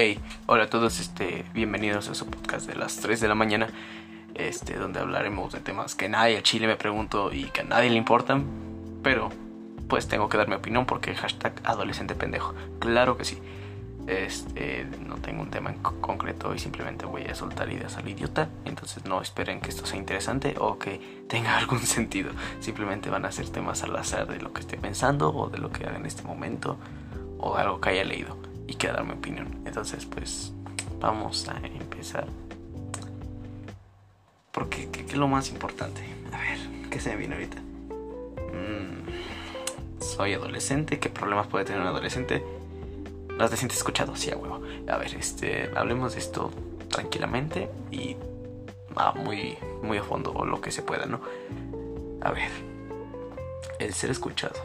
Hey, hola a todos, este, bienvenidos a su podcast de las 3 de la mañana, este, donde hablaremos de temas que nadie a Chile me pregunto y que a nadie le importan, pero pues tengo que dar mi opinión porque hashtag adolescente pendejo, claro que sí. Este, no tengo un tema en concreto y simplemente voy a soltar ideas al idiota, entonces no esperen que esto sea interesante o que tenga algún sentido, simplemente van a ser temas al azar de lo que esté pensando o de lo que haga en este momento o algo que haya leído y quiero dar mi opinión. Entonces, pues vamos a empezar. Porque, ¿qué, es lo más importante? A ver, ¿qué se me viene ahorita? Mm, soy adolescente, ¿qué problemas puede tener un adolescente? ¿No te sientes escuchado? Sí, a huevo. A ver, este, hablemos de esto tranquilamente y ah, muy, muy a fondo o lo que se pueda, ¿no? A ver, el ser escuchado.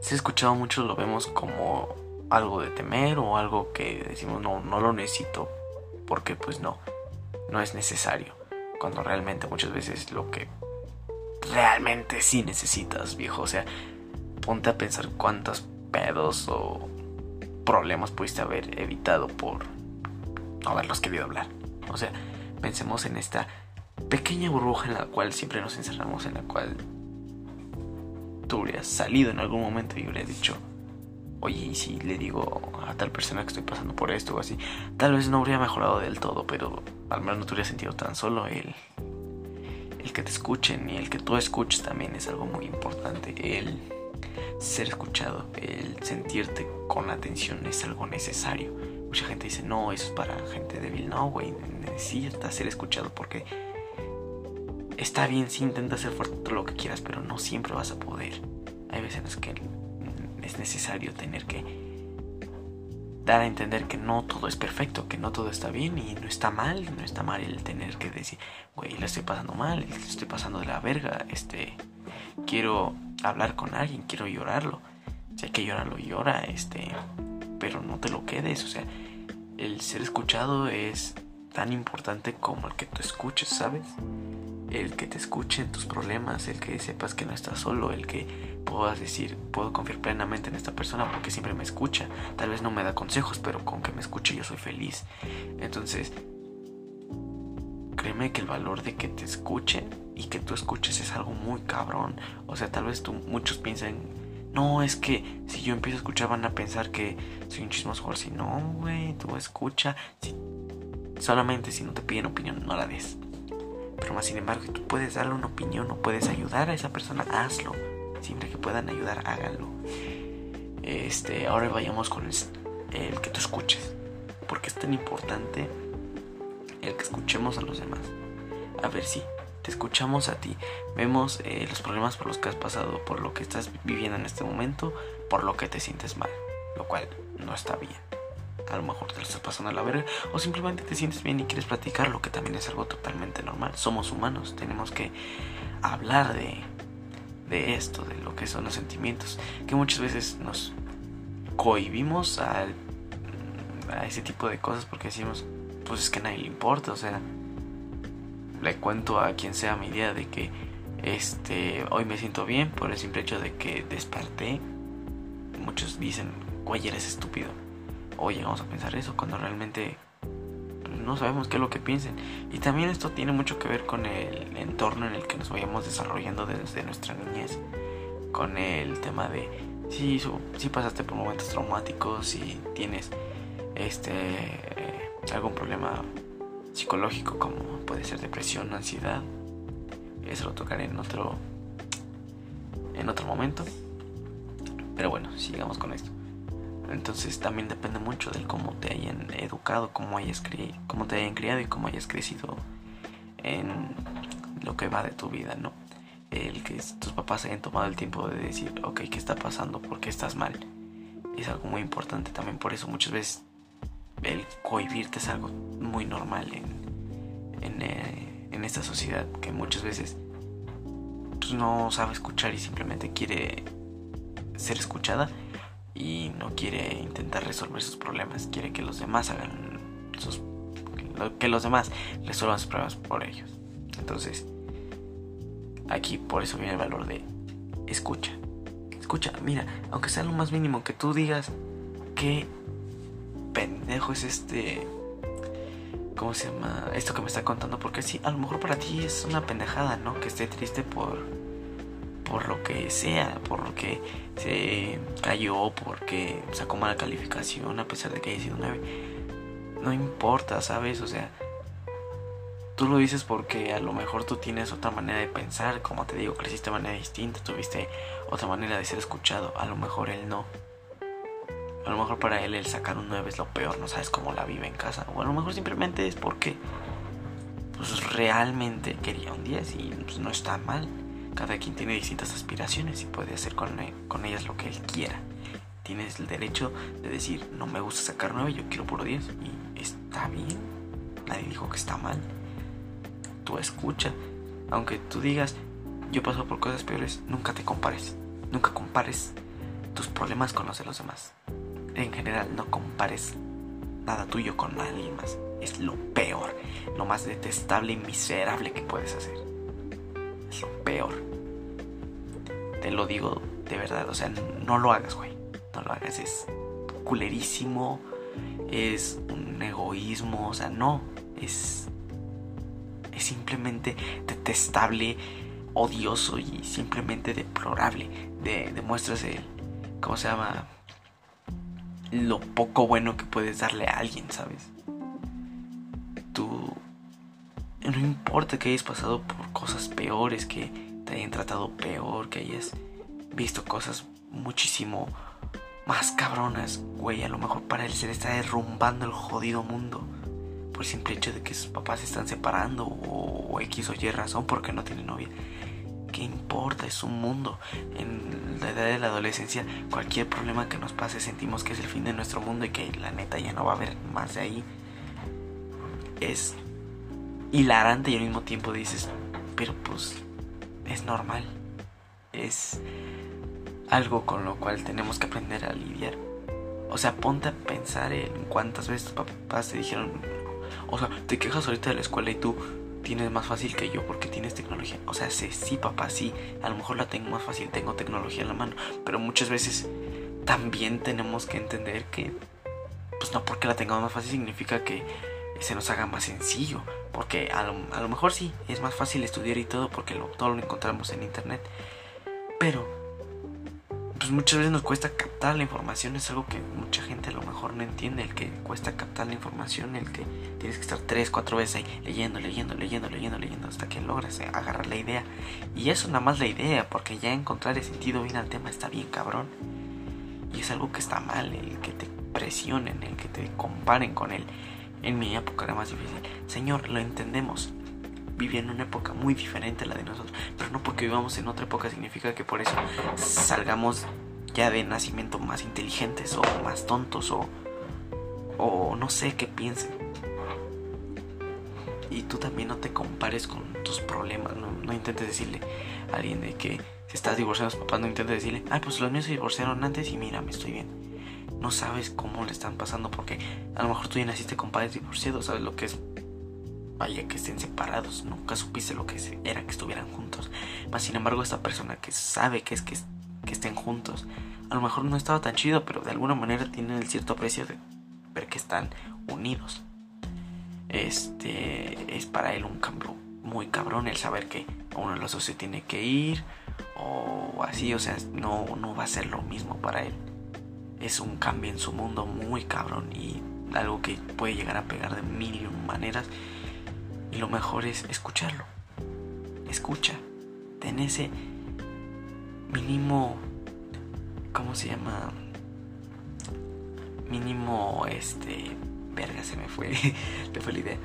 Ser escuchado muchos lo vemos como algo de temer o algo que decimos no, no lo necesito porque pues no, no es necesario. Cuando realmente muchas veces lo que realmente sí necesitas, viejo. O sea, ponte a pensar cuántos pedos o problemas pudiste haber evitado por no haberlos querido hablar. O sea, pensemos en esta pequeña burbuja en la cual siempre nos encerramos, en la cual tú hubieras salido en algún momento y hubieras dicho, oye, y si le digo a tal persona que estoy pasando por esto o así, tal vez no habría mejorado del todo, pero al menos no te hubiera sentido tan solo el, el que te escuchen y el que tú escuches también es algo muy importante. El ser escuchado, el sentirte con atención es algo necesario. Mucha gente dice, no, eso es para gente débil. No, güey, necesitas ser escuchado porque está bien si intentas ser fuerte todo lo que quieras, pero no siempre vas a poder. Hay veces en las que es necesario tener que dar a entender que no todo es perfecto, que no todo está bien y no está mal, no está mal el tener que decir, güey, la estoy pasando mal, la estoy pasando de la verga, este, quiero hablar con alguien, quiero llorarlo. Si hay que llorarlo, llora, este, pero no te lo quedes, o sea, el ser escuchado es tan importante como el que tú escuches, ¿sabes? El que te escuchen tus problemas, el que sepas que no estás solo, el que puedas decir, puedo confiar plenamente en esta persona porque siempre me escucha. Tal vez no me da consejos, pero con que me escuche yo soy feliz. Entonces, créeme que el valor de que te escuchen y que tú escuches es algo muy cabrón. O sea, tal vez tú, muchos piensan, no, es que si yo empiezo a escuchar van a pensar que soy un chismoso. Si no, güey, tú escucha. solamente si no te piden opinión, no la des. Pero más sin embargo, tú puedes darle una opinión o puedes ayudar a esa persona, hazlo Siempre que puedan ayudar, háganlo. Este, ahora vayamos con el, que tú escuches. Porque es tan importante el que escuchemos a los demás. A ver si te escuchamos a ti. Vemos eh, los problemas por los que has pasado, por lo que estás viviendo en este momento, por lo que te sientes mal. Lo cual no está bien. A lo mejor te lo estás pasando a la verga. O simplemente te sientes bien y quieres platicar, lo que también es algo totalmente normal. Somos humanos, tenemos que hablar de, de esto, de lo que son los sentimientos, que muchas veces nos cohibimos a, a ese tipo de cosas porque decimos, pues es que a nadie le importa, o sea, le cuento a quien sea mi idea de que este hoy me siento bien por el simple hecho de que desperté. Muchos dicen, güey, eres estúpido. Hoy llegamos a pensar eso cuando realmente no sabemos qué es lo que piensen. Y también esto tiene mucho que ver con el entorno en el que nos vayamos desarrollando desde nuestra niñez. Con el tema de si, si pasaste por momentos traumáticos, si tienes este algún problema psicológico como puede ser depresión, ansiedad. Eso lo tocaré en otro en otro momento. Pero bueno, sigamos con esto. Entonces también depende mucho del cómo te hayan educado, cómo, hayas cómo te hayan criado y cómo hayas crecido en lo que va de tu vida, ¿no? El que tus papás hayan tomado el tiempo de decir, ok, ¿qué está pasando? ¿Por qué estás mal? Es algo muy importante también, por eso muchas veces el cohibirte es algo muy normal en, en, eh, esta sociedad que muchas veces pues, no sabe escuchar y simplemente quiere ser escuchada y no quiere intentar resolver sus problemas, quiere que los demás hagan sus que los demás resuelvan sus problemas por ellos. Entonces, aquí por eso viene el valor de escucha. Escucha, mira, aunque sea lo más mínimo que tú digas que pendejo es este ¿Cómo se llama? Esto que me está contando. Porque sí, a lo mejor para ti es una pendejada, ¿no? Que esté triste por. Por lo que sea. Por lo que se cayó. Porque sacó mala calificación. A pesar de que haya sido 9. No importa, ¿sabes? O sea. Tú lo dices porque a lo mejor tú tienes otra manera de pensar. Como te digo, creciste de manera distinta. Tuviste otra manera de ser escuchado. A lo mejor él no. A lo mejor para él el sacar un 9 es lo peor, no sabes cómo la vive en casa. O a lo mejor simplemente es porque pues realmente quería un 10 y pues, no está mal. Cada quien tiene distintas aspiraciones y puede hacer con, e, con ellas lo que él quiera. Tienes el derecho de decir, no me gusta sacar 9, yo quiero puro 10. Y está bien. Nadie dijo que está mal. Tú escucha. Aunque tú digas, yo paso por cosas peores, nunca te compares. Nunca compares tus problemas con los de los demás en general no compares nada tuyo con alguien más. Es lo peor, lo más detestable y miserable que puedes hacer. Peor. Te lo digo de verdad, o sea, no lo hagas, güey. No lo hagas, es culerísimo, es un egoísmo, o sea, no, es es simplemente detestable, odioso y simplemente deplorable. De, demuestras el, ¿cómo se llama? lo poco bueno que puedes darle a alguien, ¿sabes? Tú... No importa que hayas pasado por cosas peores, que te hayan tratado peor, que hayas visto cosas muchísimo más cabronas, güey, a lo mejor para él se le está derrumbando el jodido mundo por el simple hecho de que sus papás se están separando o, X o Y razón porque no tiene novia. ¿Qué importa? Es un mundo. En la edad de la adolescencia, cualquier problema que nos pase sentimos que es el fin de nuestro mundo y que la neta ya no va a haber más de ahí. Es hilarante y al mismo tiempo dices, pero pues es normal. Es algo con lo cual tenemos que aprender a lidiar. O sea, ponte a pensar en cuántas veces tus papás te dijeron, o sea, te quejas ahorita de la escuela y tú tienes más fácil que yo porque tienes tecnología. O sea, sí, sí, papá, sí. A lo mejor la tengo más fácil, tengo tecnología en la mano. Pero muchas veces también tenemos que entender que, pues no porque la tengamos más fácil significa que se nos haga más sencillo. Porque a lo, mejor sí, es más fácil estudiar y todo porque todo lo encontramos en internet. Pero pues muchas veces nos cuesta captar la información, es algo que mucha gente a lo mejor no entiende, el que cuesta captar la información, el que tienes que estar tres, cuatro veces ahí leyendo, leyendo, leyendo, leyendo, leyendo, hasta que logras eh, agarrar la idea. Y eso nada más la idea, porque ya encontrar el sentido bien al tema está bien cabrón. Y es algo que está mal, el que te presionen, el que te comparen con él. En mi época era más difícil. Señor, lo entendemos, vivía en una época muy diferente a la de nosotros. Pero no porque vivamos en otra época significa que por eso salgamos ya de nacimiento más inteligentes o más tontos o, o no sé qué piensen. Y tú también no te compares con tus problemas, no, intentes decirle a alguien de que si estás divorciado a sus papás, no intentes decirle, ay, pues los míos se divorciaron antes y mira, me estoy bien. No sabes cómo le están pasando porque a lo mejor tú ya naciste con padres divorciados, sabes lo que es vaya que estén separados, nunca supiste lo que era que estuvieran juntos. Mas sin embargo, esta persona que sabe que es que, que estén juntos, a lo mejor no estaba tan chido, pero de alguna manera tienen el cierto aprecio de ver que están unidos. Este es para él un cambio muy cabrón el saber que uno de los dos se tiene que ir o así, o sea, no, no va a ser lo mismo para él. Es un cambio en su mundo muy cabrón y algo que puede llegar a pegar de mil y maneras y lo mejor es escucharlo. Escucha. Ten ese mínimo. ¿Cómo se llama? Mínimo, este. Verga, se me fue. Te fue la idea.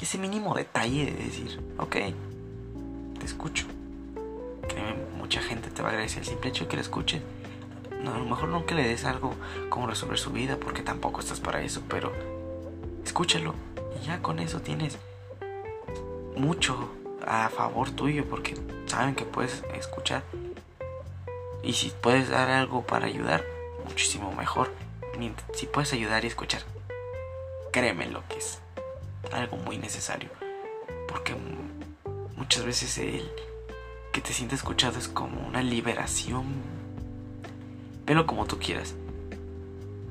Ese mínimo detalle de decir, ok, te escucho. Créeme, mucha gente te va a agradecer el simple hecho de que le escuches. No, a lo mejor no que le des algo como resolver su vida, porque tampoco estás para eso, pero escúchalo y ya con eso tienes mucho a favor tuyo porque saben que puedes escuchar. Y si puedes dar algo para ayudar, muchísimo mejor. Si puedes ayudar y escuchar, créeme lo que es algo muy necesario. Porque muchas veces el que te sientes escuchado es como una liberación. Velo como tú quieras.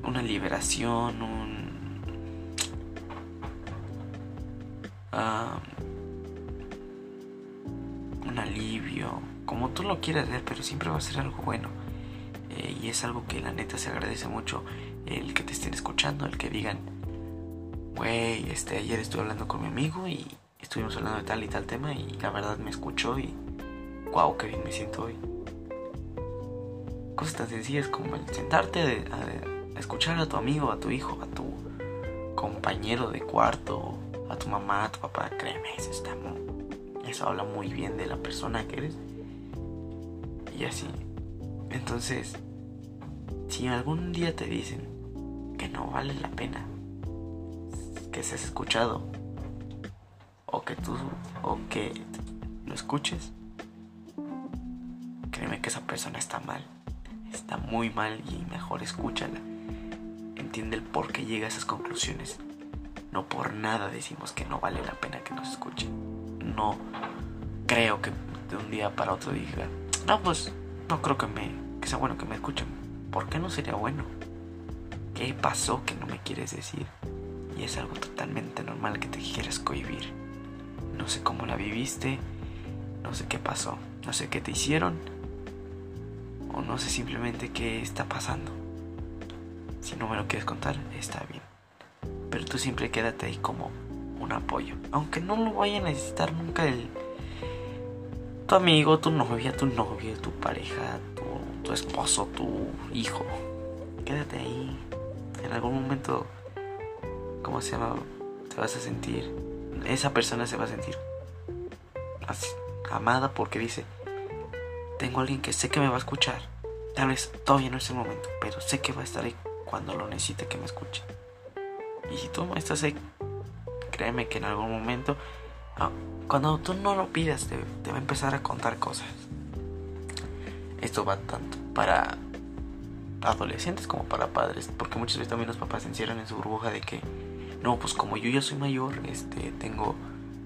una liberación, un... Ah, un alivio, como tú lo quieras ver, pero siempre va a ser algo bueno. Eh, y es algo que la neta se agradece mucho el que te estén escuchando, el que digan, güey, este, ayer estuve hablando con mi amigo y estuvimos hablando de tal y tal tema y la verdad me escuchó y wow, qué bien me siento hoy. Cosas tan sencillas como el sentarte a, escuchar a tu amigo, a tu hijo, a tu compañero de cuarto, a tu mamá, a tu papá, créeme, eso, está eso habla muy bien de la persona que eres. Y así. Entonces, si algún día te dicen que no vale la pena que seas escuchado o que tú o que lo escuches, créeme que esa persona está mal. Está muy mal y mejor escúchala. Entiende el por qué llega a esas conclusiones. No por nada decimos que no vale la pena que nos escuchen. No creo que de un día para otro diga, no, pues no creo que, me, que sea bueno que me escuchen. ¿Por qué no sería bueno? ¿Qué pasó que no me quieres decir? Y es algo totalmente normal que te quieras cohibir. No sé cómo la viviste, no sé qué pasó, no sé qué te hicieron, o no sé simplemente qué está pasando. Si no me lo quieres contar, está bien. Pero tú siempre quédate ahí como un apoyo. Aunque no lo vaya a necesitar nunca el tu amigo, tu novia, tu novio, tu pareja, tu, esposo, tu hijo. Quédate ahí. En algún momento, ¿cómo se llama? Te vas a sentir. Esa persona se va a sentir amada porque dice, tengo a alguien que sé que me va a escuchar. Tal vez todavía no es el momento, pero sé que va a estar ahí cuando lo necesite que me escuche. Y si tú estás ahí, créeme que en algún momento, ah, cuando tú no lo pidas, te, te va a empezar a contar cosas. Esto va tanto para adolescentes como para padres, porque muchas veces también los papás se encierran en su burbuja de que, no, pues como yo ya soy mayor, este, tengo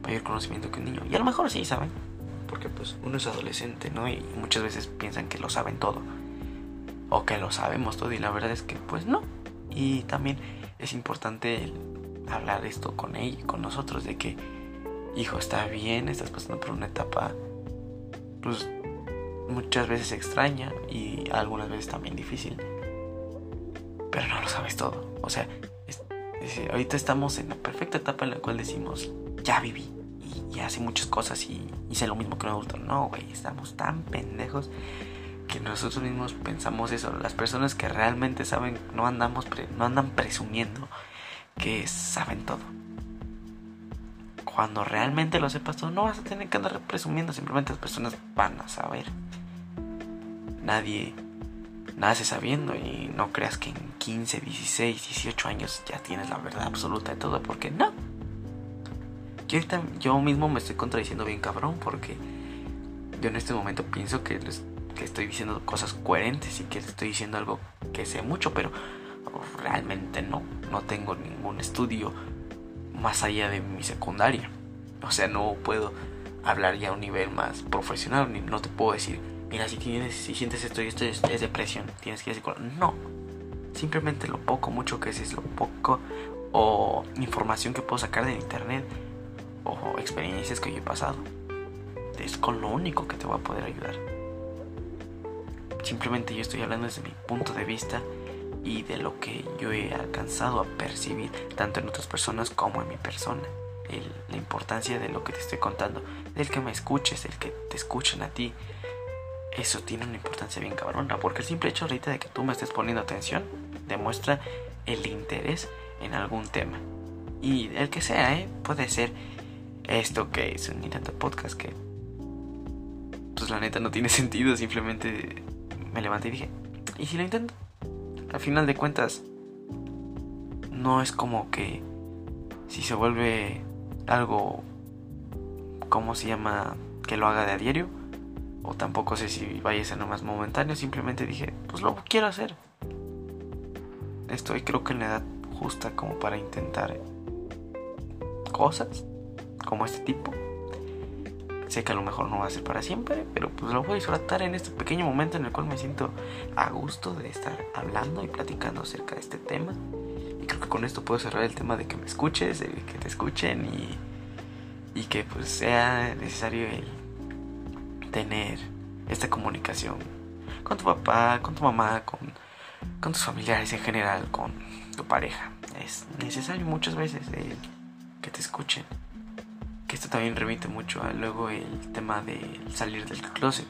mayor conocimiento que un niño. Y a lo mejor sí, ¿saben? Porque pues uno es adolescente, ¿no? Y muchas veces piensan que lo saben todo o que lo sabemos todo y la verdad es que pues no. Y también es importante hablar esto con ella, con nosotros de que hijo, está bien, estás pasando por una etapa pues muchas veces extraña y algunas veces también difícil. Pero no lo sabes todo. O sea, ahorita estamos en la perfecta etapa en la cual decimos, ya viví y hace muchas cosas y hice lo mismo que un adulto. No, güey, estamos tan pendejos que nosotros mismos pensamos eso. Las personas que realmente saben no andamos no andan presumiendo que saben todo. Cuando realmente lo sepas todo, no vas a tener que andar presumiendo, simplemente las personas van a saber. Nadie nace sabiendo y no creas que en 15, 16, 18 años ya tienes la verdad absoluta de todo, porque no yo, mismo me estoy contradiciendo bien cabrón porque yo en este momento pienso que, estoy diciendo cosas coherentes y que estoy diciendo algo que sé mucho, pero realmente no. No tengo ningún estudio más allá de mi secundaria. O sea, no puedo hablar ya a un nivel más profesional. Ni, no te puedo decir, mira, si, tienes, si sientes esto y esto es, depresión, tienes que ir No. Simplemente lo poco, mucho que es, lo poco o información que puedo sacar de internet o experiencias que yo he pasado. Es con lo único que te va a poder ayudar. Simplemente yo estoy hablando desde mi punto de vista y de lo que yo he alcanzado a percibir tanto en otras personas como en mi persona. la importancia de lo que te estoy contando, del que me escuches, del que te escuchen a ti. Eso tiene una importancia bien cabrona, porque el simple hecho ahorita de que tú me estés poniendo atención demuestra el interés en algún tema. Y el que sea, ¿eh? puede ser esto que es un intento podcast que pues la neta no tiene sentido, simplemente me levanté y dije, ¿y si lo intento? Al final de cuentas no es como que si se vuelve algo ¿cómo se llama? que lo haga de a diario o tampoco sé si vaya a ser nomás momentáneo, simplemente dije, pues lo quiero hacer. Estoy creo que en la edad justa como para intentar cosas como este tipo. Sé que a lo mejor no va a ser para siempre, pero pues lo voy a disfrutar en este pequeño momento en el cual me siento a gusto de estar hablando y platicando acerca de este tema. Y creo que con esto puedo cerrar el tema de que me escuches, de que te escuchen y, y que pues sea necesario el tener esta comunicación con tu papá, con tu mamá, con, con tus familiares en general, con tu pareja. Es necesario muchas veces el que te escuchen esto también remite mucho a luego el tema de salir del closet.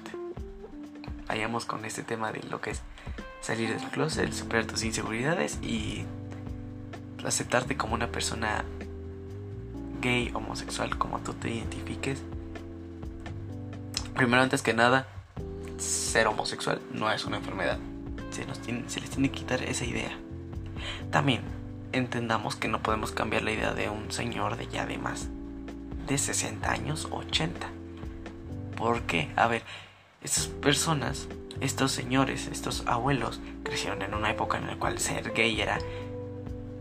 Vayamos con este tema de lo que es salir del closet, superar tus inseguridades y aceptarte como una persona gay, homosexual, como tú te identifiques. Primero, antes que nada, ser homosexual no es una enfermedad. Se, se les tiene que quitar esa idea. También entendamos que no podemos cambiar la idea de un señor de ya de más de 60 años, 80. ¿Por qué? A ver, estas personas, estos señores, estos abuelos, crecieron en una época en la cual ser gay era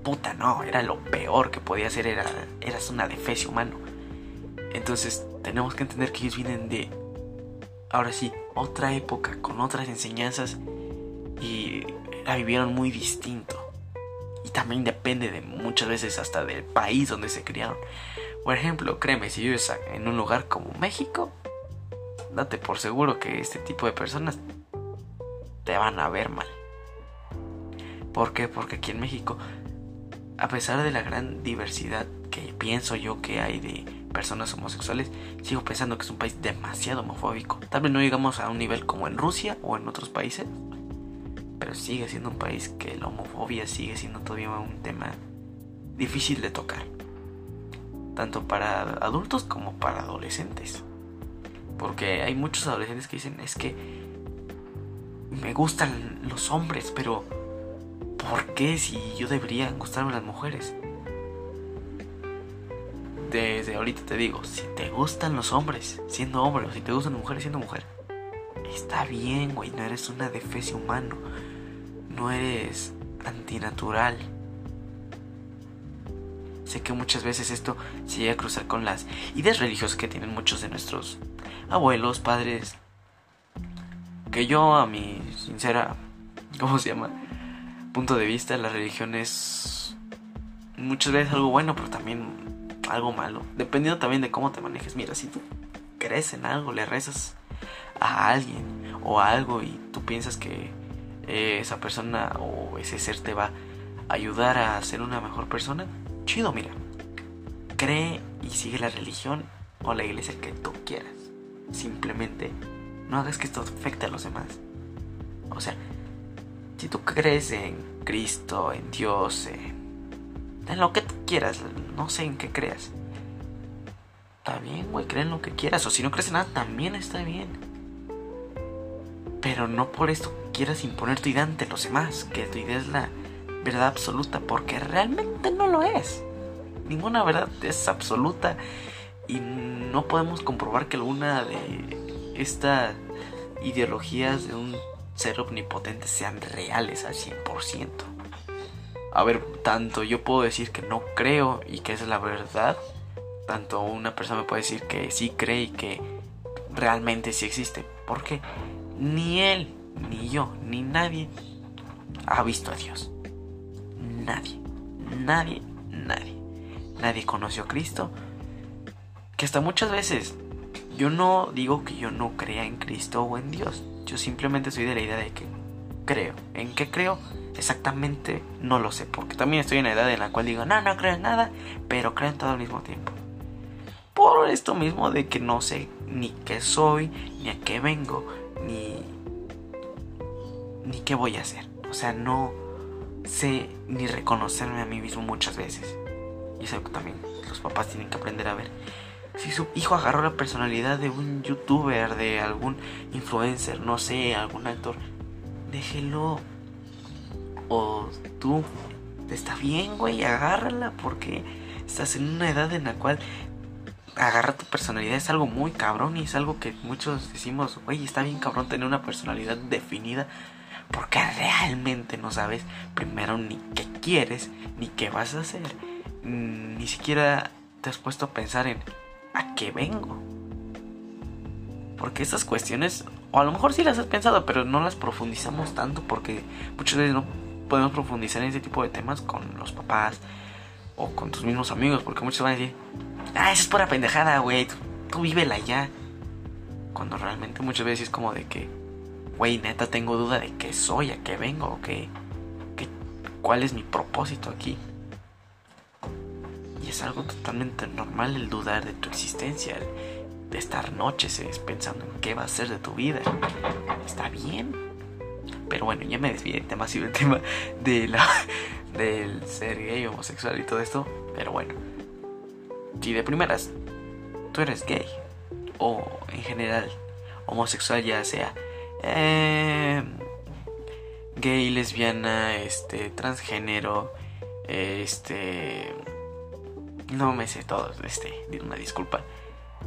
puta, no, era lo peor que podía ser, era, eras una defecio humano. Entonces, tenemos que entender que ellos vienen de, ahora sí, otra época, con otras enseñanzas y la vivieron muy distinto. Y también depende de muchas veces hasta del país donde se criaron. Por ejemplo, créeme, si vives en un lugar como México, date por seguro que este tipo de personas te van a ver mal. ¿Por qué? Porque aquí en México, a pesar de la gran diversidad que pienso yo que hay de personas homosexuales, sigo pensando que es un país demasiado homofóbico. Tal vez no llegamos a un nivel como en Rusia o en otros países, pero sigue siendo un país que la homofobia sigue siendo todavía un tema difícil de tocar tanto para adultos como para adolescentes. Porque hay muchos adolescentes que dicen, es que me gustan los hombres, pero ¿por qué si yo debería gustarme las mujeres? Desde ahorita te digo, si te gustan los hombres siendo hombre o si te gustan mujeres siendo mujer, está bien, güey, no eres una defecio humano, no eres antinatural Sé que muchas veces esto se llega a cruzar con las ideas religiosas que tienen muchos de nuestros abuelos, padres. Que yo, a mi sincera, ¿cómo se llama? Punto de vista, la religión es muchas veces algo bueno, pero también algo malo. Dependiendo también de cómo te manejes. Mira, si tú crees en algo, le rezas a alguien o a algo y tú piensas que esa persona o ese ser te va a ayudar a ser una mejor persona, chido, mira. Cree y sigue la religión o la iglesia que tú quieras. Simplemente no hagas que esto afecte a los demás. O sea, si tú crees en Cristo, en Dios, en, lo que tú quieras, no sé en qué creas. Está bien, güey, cree en lo que quieras. O si no crees en nada, también está bien. Pero no por esto quieras imponer tu idea ante los demás, que tu idea es la verdad absoluta, porque realmente no lo es. Ninguna verdad es absoluta y no podemos comprobar que alguna de estas ideologías de un ser omnipotente sean reales al 100%. A ver, tanto yo puedo decir que no creo y que es la verdad, tanto una persona me puede decir que sí cree y que realmente sí existe, porque ni él, ni yo, ni nadie ha visto a Dios. Nadie, nadie, nadie. Nadie conoció a Cristo. Que hasta muchas veces yo no digo que yo no crea en Cristo o en Dios. Yo simplemente soy de la idea de que creo. ¿En qué creo? Exactamente no lo sé. Porque también estoy en la edad en la cual digo, no, no creo en nada, pero creo en todo al mismo tiempo. Por esto mismo de que no sé ni qué soy, ni a qué vengo, ni, ni qué voy a hacer. O sea, no, sé ni reconocerme a mí mismo muchas veces. Y es algo que también los papás tienen que aprender a ver. Si su hijo agarró la personalidad de un youtuber, de algún influencer, no sé, algún actor, déjelo. O tú, está bien, güey, agárrala porque estás en una edad en la cual agarrar tu personalidad es algo muy cabrón y es algo que muchos decimos, güey, está bien cabrón tener una personalidad definida porque realmente no sabes primero ni qué quieres, ni qué vas a hacer. Ni siquiera te has puesto a pensar en a qué vengo. Porque estas cuestiones, o a lo mejor sí las has pensado, pero no las profundizamos tanto porque muchas veces no podemos profundizar en ese tipo de temas con los papás o con tus mismos amigos, porque muchos van a decir, ah, eso es pura pendejada, güey, tú, tú vívela ya. Cuando realmente muchas veces es como de que, güey, neta tengo duda de qué soy, a qué vengo, qué, qué, cuál es mi propósito aquí. Y es algo totalmente normal el dudar de tu existencia, de estar noches pensando en qué va a ser de tu vida. Está bien. Pero bueno, ya me desvié demasiado el tema de la, del ser gay, homosexual y todo esto. Pero bueno, si de primeras tú eres gay, o en general homosexual, ya sea eh, gay, lesbiana, este, transgénero, este, no me sé todo, este, una disculpa.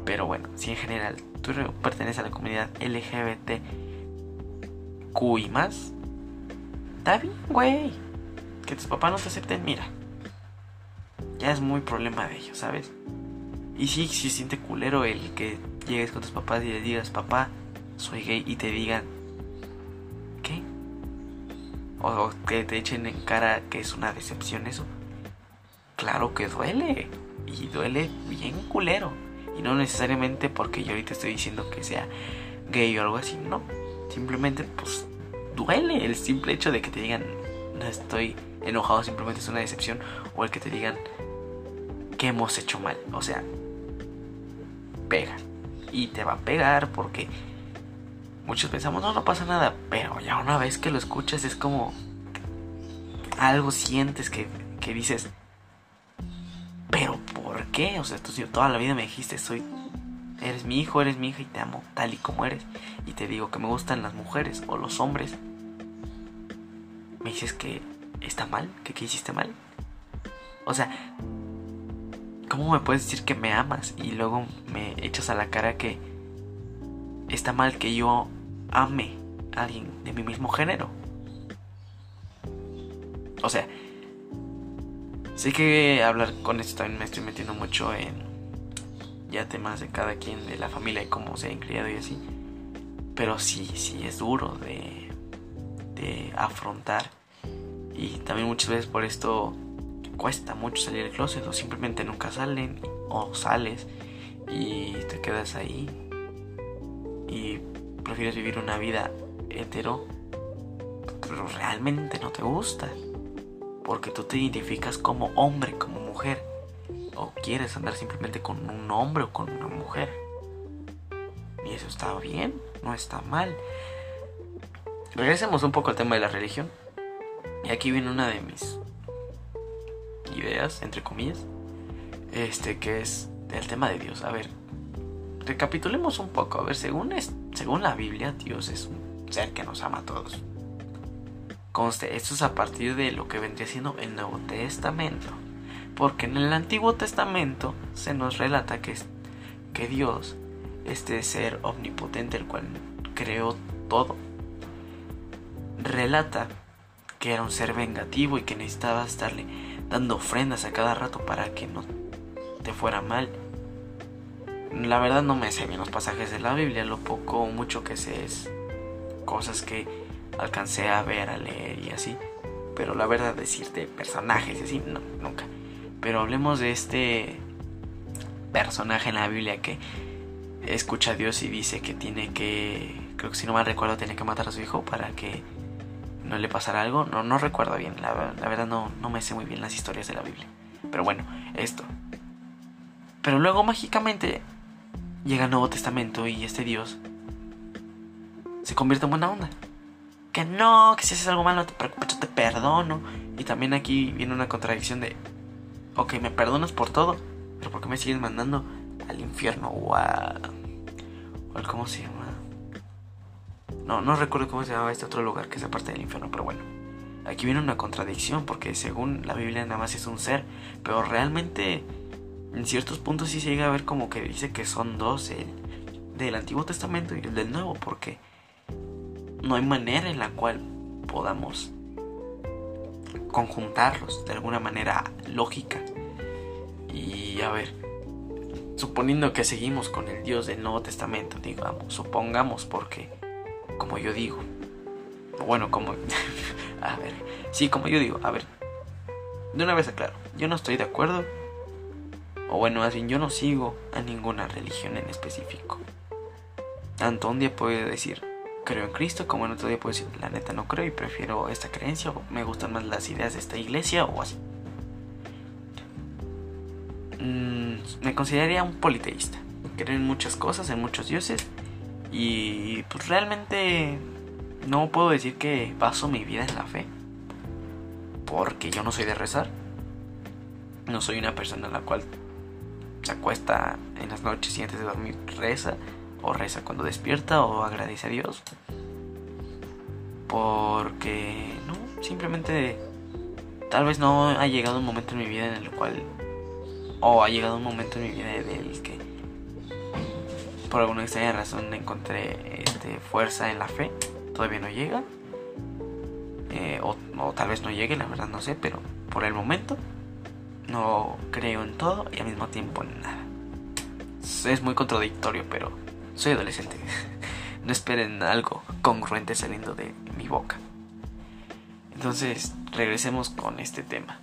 Pero bueno, si en general tú perteneces a la comunidad LGBT y más, está bien, güey. Que tus papás no te acepten, mira. Ya es muy problema de ellos, ¿sabes? Y sí, si se siente culero el que llegues con tus papás y le digas, papá, soy gay, y te digan, ¿qué? O que te echen en cara que es una decepción eso. Claro que duele. Y duele bien culero. Y no necesariamente porque yo ahorita estoy diciendo que sea gay o algo así, no. Simplemente pues duele el simple hecho de que te digan no estoy enojado, simplemente es una decepción. O el que te digan que hemos hecho mal. O sea, pega. Y te va a pegar porque muchos pensamos, no, no pasa nada. Pero ya una vez que lo escuchas es como algo sientes que, que dices, pero ¿por qué? O sea, tú toda la vida me dijiste, soy, eres mi hijo, eres mi hija y te amo tal y como eres. Y te digo que me gustan las mujeres o los hombres. Me dices que está mal, que qué hiciste mal. O sea, ¿cómo me puedes decir que me amas y luego me echas a la cara que está mal que yo ame a alguien de mi mismo género? O sea, sé que hablar con esto también me estoy metiendo mucho en ya temas de cada quien, de la familia y cómo se ha criado y así. Pero sí, sí es duro de, de afrontar. Y también muchas veces por esto cuesta mucho salir del closet o simplemente nunca salen o sales y te quedas ahí y prefieres vivir una vida hetero pero realmente no te gusta porque tú te identificas como hombre, como mujer o quieres andar simplemente con un hombre o con una mujer y eso está bien, no está mal. Regresemos un poco al tema de la religión. Y aquí viene una de mis ideas, entre comillas, este que es el tema de Dios. A ver, recapitulemos un poco. A ver, según, es, según la Biblia, Dios es un ser que nos ama a todos. Conste, esto es a partir de lo que vendría siendo el Nuevo Testamento. Porque en el Antiguo Testamento se nos relata que, que Dios, este ser omnipotente, el cual creó todo, relata que era un ser vengativo y que necesitaba estarle dando ofrendas a cada rato para que no te fuera mal. La verdad no me sé bien los pasajes de la Biblia, lo poco o mucho que sé es cosas que alcancé a ver, a leer y así. Pero la verdad decirte personajes y así, no, nunca. Pero hablemos de este personaje en la Biblia que escucha a Dios y dice que tiene que, creo que si no mal recuerdo, tiene que matar a su hijo para que no le pasará algo. No, no recuerdo bien, la, verdad no, no me sé muy bien las historias de la Biblia. Pero bueno, esto. Pero luego mágicamente llega el Nuevo Testamento y este Dios se convierte en buena onda. Que no, que si haces algo malo te preocupes, te perdono. Y también aquí viene una contradicción de, ok, me perdonas por todo, pero ¿por qué me sigues mandando al infierno o ¿cómo se llama? No, no recuerdo cómo se llamaba este otro lugar que es aparte del infierno, pero bueno. Aquí viene una contradicción porque según la Biblia nada más es un ser, pero realmente en ciertos puntos sí se llega a ver como que dice que son dos, el del Antiguo Testamento y el del Nuevo, porque no hay manera en la cual podamos conjuntarlos de alguna manera lógica. Y a ver, suponiendo que seguimos con el Dios del Nuevo Testamento, digamos, supongamos porque, como yo digo, bueno, como, a ver, sí, como yo digo, a ver, de una vez aclaro, yo no estoy de acuerdo, o bueno, así yo no sigo a ninguna religión en específico. Tanto un día puedo decir, creo en Cristo, como en otro día puedo decir, la neta no creo y prefiero esta creencia, o me gustan más las ideas de esta iglesia, o así. Mm, me consideraría un politeísta. Creo en muchas cosas, en muchos dioses, y pues realmente no puedo decir que baso mi vida en la fe, porque yo no soy de rezar. No soy una persona a la cual se acuesta en las noches y antes de dormir reza, o reza cuando despierta, o agradece a Dios. Porque, no, simplemente tal vez no ha llegado un momento en mi vida en el cual, o ha llegado un momento en mi vida en el que por alguna extraña razón encontré este, fuerza en la fe. Todavía no llega. Eh, o, o tal vez no llegue, la verdad no sé, pero por el momento no creo en todo y al mismo tiempo en nada. Es muy contradictorio, pero soy adolescente. no esperen algo congruente saliendo de mi boca. Entonces, regresemos con este tema.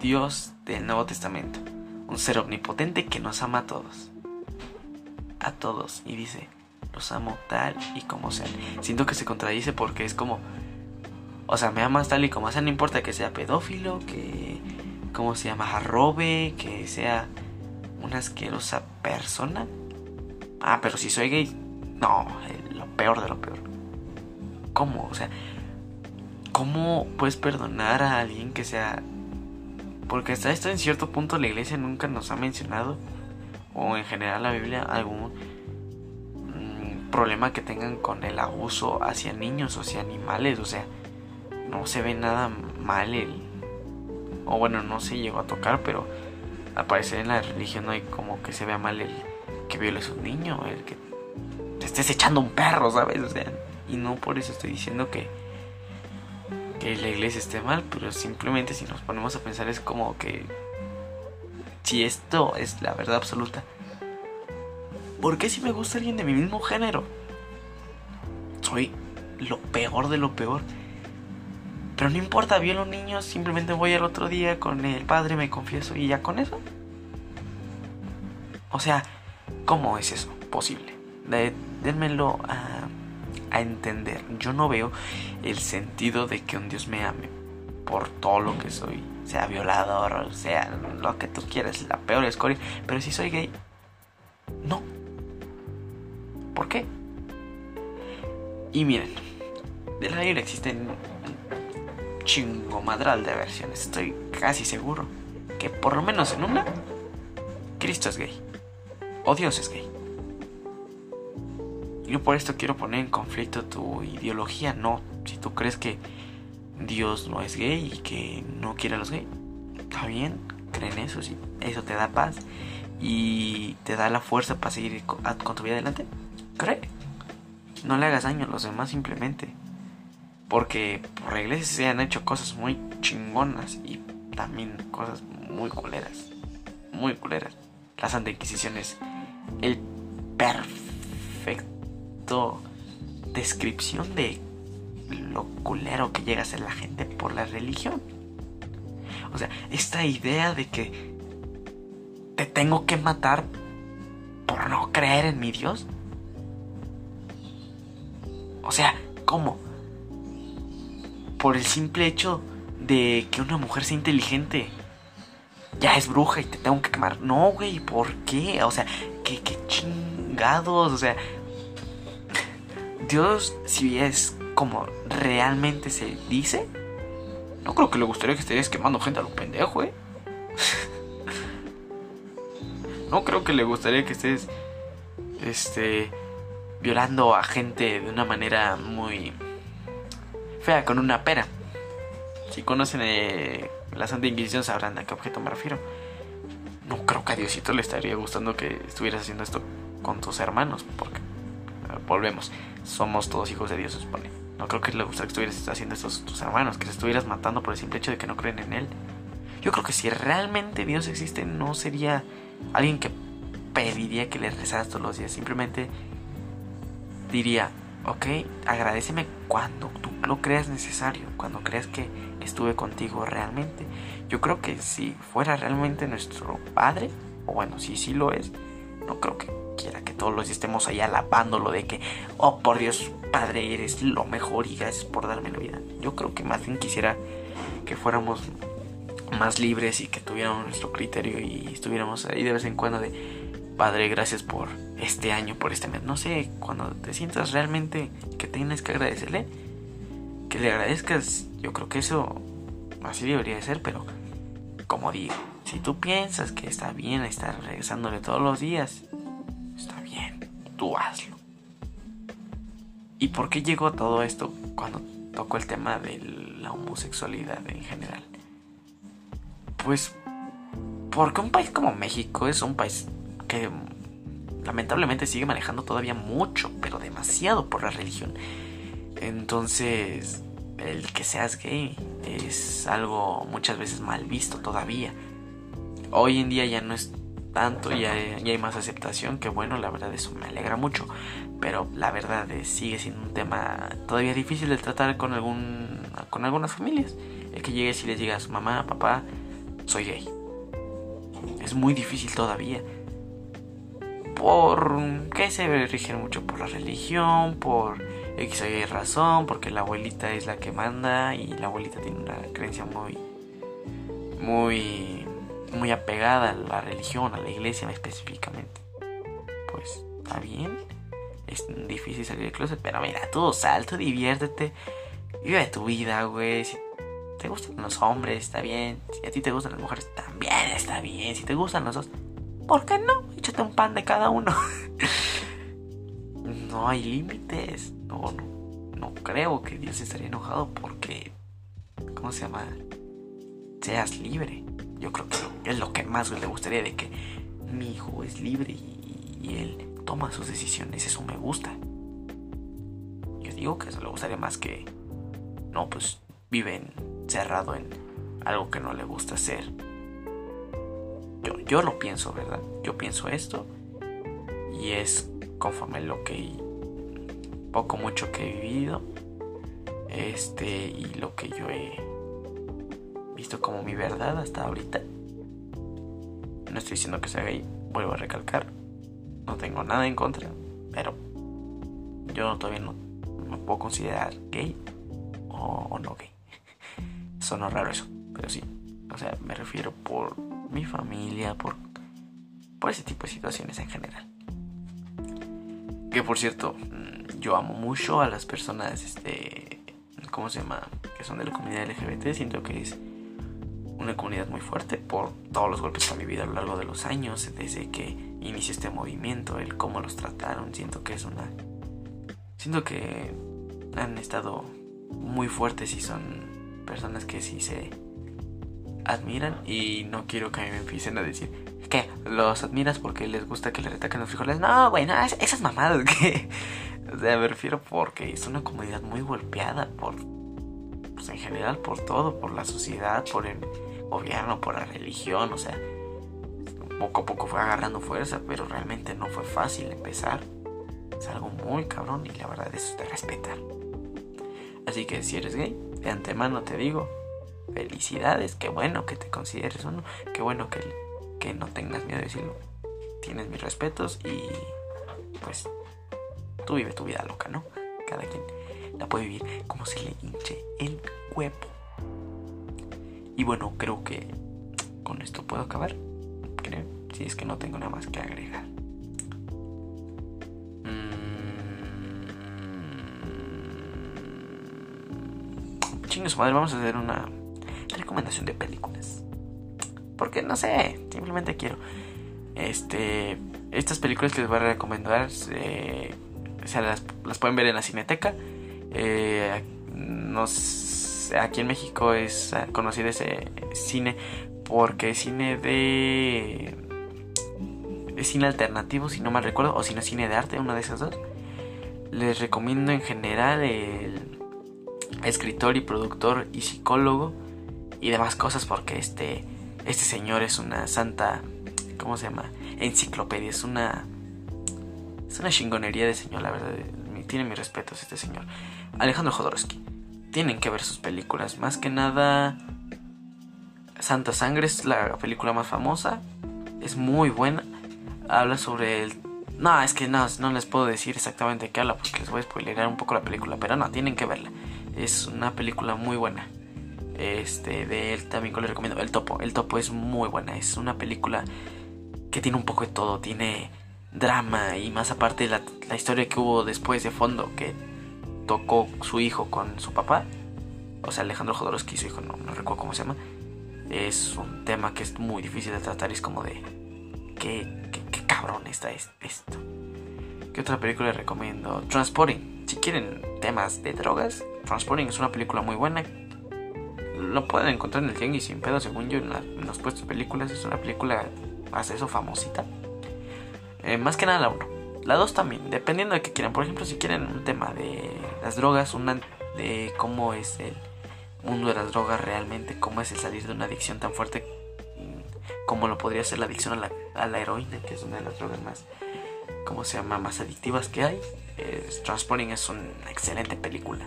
Dios del Nuevo Testamento, un ser omnipotente que nos ama a todos. A todos. Y dice, los amo tal y como sean. Siento que se contradice porque es como, o sea, me amas tal y como sea, no importa que sea pedófilo, que ¿cómo se llama? Arrobe, que sea una asquerosa persona. Ah, pero si soy gay, no, lo peor de lo peor. ¿Cómo? O sea, ¿cómo puedes perdonar a alguien que sea... Porque hasta esto en cierto punto la iglesia nunca nos ha mencionado, o en general la Biblia, algún mm, problema que tengan con el abuso hacia niños o hacia animales. O sea, no se ve nada mal el o bueno, no se llegó a tocar, pero al en la religión no hay como que se vea mal el que violes un niño, el que te estés echando un perro, ¿sabes? O sea, y no por eso estoy diciendo que, que la iglesia esté mal, pero simplemente si nos ponemos a pensar es como que si esto es la verdad absoluta, ¿por qué si me gusta alguien de mi mismo género? Soy lo peor de lo peor. Pero no importa, a los niños, simplemente voy al otro día con el padre, me confieso y ya con eso. O sea, ¿cómo es eso posible? Dénmelo a, entender. Yo no veo el sentido de que un Dios me ame por todo lo que soy. Sea violador, sea lo que tú quieras, la peor escoria. Pero si soy gay, no. ¿Por qué? Y miren, de la existen chingo madral de versiones. Estoy casi seguro que por lo menos en una, Cristo es gay. O Dios es gay. Yo por esto quiero poner en conflicto tu ideología. No, si tú crees que Dios no es gay y que no quiere a los gays, está bien, creen eso, sí. Eso te da paz y te da la fuerza para seguir con, tu vida adelante. Cree. No le hagas daño a los demás simplemente. Porque por la se han hecho cosas muy chingonas y también cosas muy culeras. Muy culeras. La Santa Inquisición es el perfecto descripción de lo culero que llega a ser la gente por la religión. O sea, esta idea de que te tengo que matar por no creer en mi Dios. O sea, ¿cómo? Por el simple hecho de que una mujer sea inteligente. Ya es bruja y te tengo que quemar. No, güey, ¿por qué? O sea, qué, chingados. O sea, Dios, si es como realmente se dice, no creo que le gustaría que estés quemando gente a lo pendejo, eh. no creo que le gustaría que estés, este, violando a gente de una manera muy fea con una pera. Si conocen eh, la Santa Inquisición sabrán a qué objeto me refiero. No creo que a Diosito le estaría gustando que estuvieras haciendo esto con tus hermanos, porque volvemos, somos todos hijos de Dios, se supone. No creo que le gustaría que estuvieras haciendo esto a tus hermanos, que te estuvieras matando por el simple hecho de que no creen en Él. Yo creo que si realmente Dios existe, no sería alguien que pediría que le rezaras todos los días. Simplemente diría, ok, agradeceme cuando tú lo creas necesario, cuando creas que estuve contigo realmente. Yo creo que si fuera realmente nuestro padre, o bueno, si sí lo es, no creo que quiera que todos los estemos ahí alabándolo de que, oh por Dios, padre, eres lo mejor y gracias por darme la vida. Yo creo que más bien quisiera que fuéramos más libres y que tuviéramos nuestro criterio y estuviéramos ahí de vez en cuando de, padre, gracias por este año, por este mes. No sé, cuando te sientas realmente que tienes que agradecerle, que le agradezcas, yo creo que eso así debería de ser, pero como digo, si tú piensas que está bien estar regresándole todos los días, está bien, tú hazlo. ¿Y por qué llegó todo esto cuando tocó el tema de la homosexualidad en general? Pues porque un país como México es un país que lamentablemente sigue manejando todavía mucho, pero demasiado por la religión. Entonces, el que seas gay es algo muchas veces mal visto todavía. Hoy en día ya no es tanto, ya, hay más aceptación, que bueno, la verdad eso me alegra mucho, pero la verdad sigue siendo un tema todavía difícil de tratar con, algún, con algunas familias. El que llegues y les digas, mamá, papá, soy gay. Es muy difícil todavía por que se rigen mucho por la religión, por X o Y razón, porque la abuelita es la que manda y la abuelita tiene una creencia muy muy muy apegada a la religión, a la iglesia específicamente. Pues está bien. Es difícil salir del closet, pero mira, tú salto, diviértete, vive tu vida, güey. Si te gustan los hombres, está bien. Si a ti te gustan las mujeres, también está bien. Si te gustan los dos, ¿por qué no? Échate un pan de cada uno. no hay límites. No, no, no creo que Dios estaría enojado porque, ¿cómo se llama? Seas libre. Yo creo que es lo que más le gustaría de que mi hijo es libre y, y él toma sus decisiones. Eso me gusta. Yo digo que eso le gustaría más que, no, pues vive encerrado en algo que no le gusta hacer yo, lo pienso, ¿verdad? Yo pienso esto y es conforme lo que poco mucho que he vivido este y lo que yo he visto como mi verdad hasta ahorita. No estoy diciendo que sea gay, vuelvo a recalcar. No tengo nada en contra, pero yo todavía no me puedo considerar gay o, o no gay. Sonó raro eso, pero sí. O sea, me refiero por mi familia, por, por ese tipo de situaciones en general. Que por cierto, mm, yo amo mucho a las personas, este, ¿cómo se llama? Que son de la comunidad LGBT. Siento que es una comunidad muy fuerte por todos los golpes que han vivido a lo largo de los años, desde que inició este movimiento, el cómo los trataron. Siento que es una. Siento que han estado muy fuertes y son personas que sí se admiran y no quiero que me empiecen a decir que los admiras porque les gusta que le retaquen los frijoles. No, güey, no, esas mamadas que... O me refiero porque es una comunidad muy golpeada por... Pues en general por todo, por la sociedad, por el gobierno, por la religión, o sea... Poco a poco fue agarrando fuerza, pero realmente no fue fácil empezar. Es algo muy cabrón y la verdad es de respetar. Así que si eres gay, de antemano te digo, Felicidades, qué bueno que te consideres uno, qué bueno que, que no tengas miedo de decirlo. Tienes mis respetos y pues tú vive tu vida loca, ¿no? Cada quien la puede vivir como se le hinche el cuerpo. Y bueno, creo que con esto puedo acabar. Creo, si es que no tengo nada más que agregar. Mm. Chingos madre, vamos a hacer una recomendación de películas. Porque no sé, simplemente quiero. Este, estas películas que les voy a recomendar, eh, se las, pueden ver en la Cineteca. Eh, aquí en México es conocido ese cine porque es cine de. Es cine alternativo, si no mal recuerdo, o si no cine de arte, una de esas dos. Les recomiendo en general el escritor y productor y psicólogo y demás cosas porque este, este señor es una santa, ¿cómo se llama? Enciclopedia. Es una, es una chingonería de señor, la verdad. Tiene mis respetos este señor. Alejandro Jodorowsky. Tienen que ver sus películas. Más que nada, Santa Sangre es la película más famosa. Es muy buena. Habla sobre el no, es que no, no les puedo decir exactamente qué habla porque les voy a spoilerar un poco la película, pero no, tienen que verla. Es una película muy buena. Este, de él también les recomiendo. El Topo, El Topo es muy buena. Es una película que tiene un poco de todo. Tiene drama y más aparte la, la historia que hubo después de fondo que tocó su hijo con su papá. O sea, Alejandro Jodorowsky, su hijo, no, no recuerdo cómo se llama. Es un tema que es muy difícil de tratar. Es como de... Que cabrón está esto. ¿Qué otra película recomiendo? Transporting. Si quieren temas de drogas, Transporting es una película muy buena. Lo pueden encontrar en el Tianguis sin pedo, según yo, en, los puestos películas. Es una película, hace eso, famosita. Eh, más que nada la 1. La 2 también, dependiendo de que quieran. Por ejemplo, si quieren un tema de las drogas, una de cómo es el mundo de las drogas realmente, cómo es el salir de una adicción tan fuerte como lo podría ser la adicción a la, heroína, que es una de las drogas más, ¿cómo se llama?, más adictivas que hay. Transporting es una excelente película.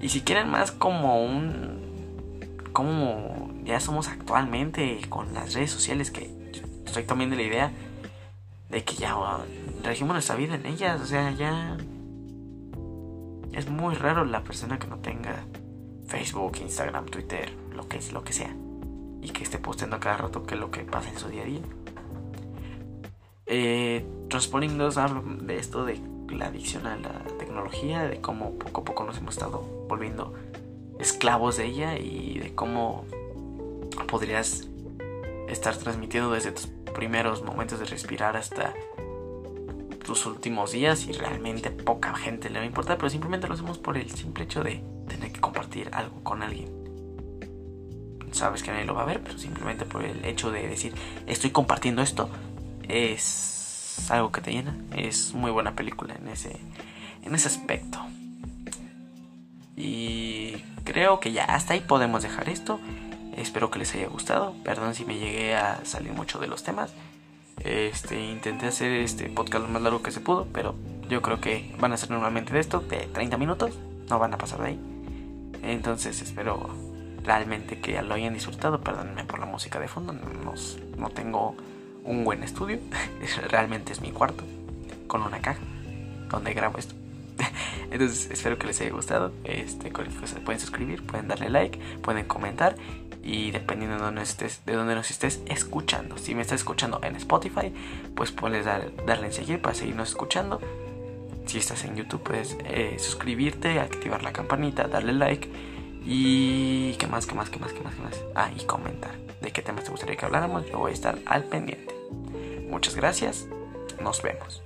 Y si quieren más como un... como ya somos actualmente con las redes sociales, que estoy tomando la idea de que ya regimos nuestra vida en ellas, o sea, ya... Es muy raro la persona que no tenga Facebook, Instagram, Twitter, lo que es, lo que sea y que esté posteando cada rato qué es lo que pasa en su día a día. Eh, Transporting 2 habla de esto de la adicción a la de cómo poco a poco nos hemos estado volviendo esclavos de ella y de cómo podrías estar transmitiendo desde tus primeros momentos de respirar hasta tus últimos días y realmente poca gente le va a importar, pero simplemente lo hacemos por el simple hecho de tener que compartir algo con alguien sabes que nadie lo va a ver, pero simplemente por el hecho de decir estoy compartiendo esto es algo que te llena. Es muy buena película en ese, en ese aspecto. Y creo que ya hasta ahí podemos dejar esto. Espero que les haya gustado. Perdón si me llegué a salir mucho de los temas. Este, intenté hacer este podcast lo más largo que se pudo, pero yo creo que van a ser normalmente de esto, de 30 minutos. No van a pasar de ahí. Entonces espero realmente que lo hayan disfrutado. Perdónenme por la música de fondo, no, no tengo un buen estudio. realmente es mi cuarto con una caja donde grabo esto. Entonces espero que les haya gustado. Este, pueden suscribir, pueden darle like, pueden comentar y dependiendo de dónde estés, de dónde nos estés escuchando. Si me estás escuchando en Spotify, pues puedes darle en seguir para seguirnos escuchando. Si estás en YouTube, puedes eh, suscribirte, activar la campanita, darle like y qué más, qué más, qué más, qué más, qué más. Ah, y comentar de qué temas te gustaría que habláramos. Yo voy a estar al pendiente. Muchas gracias. Nos vemos.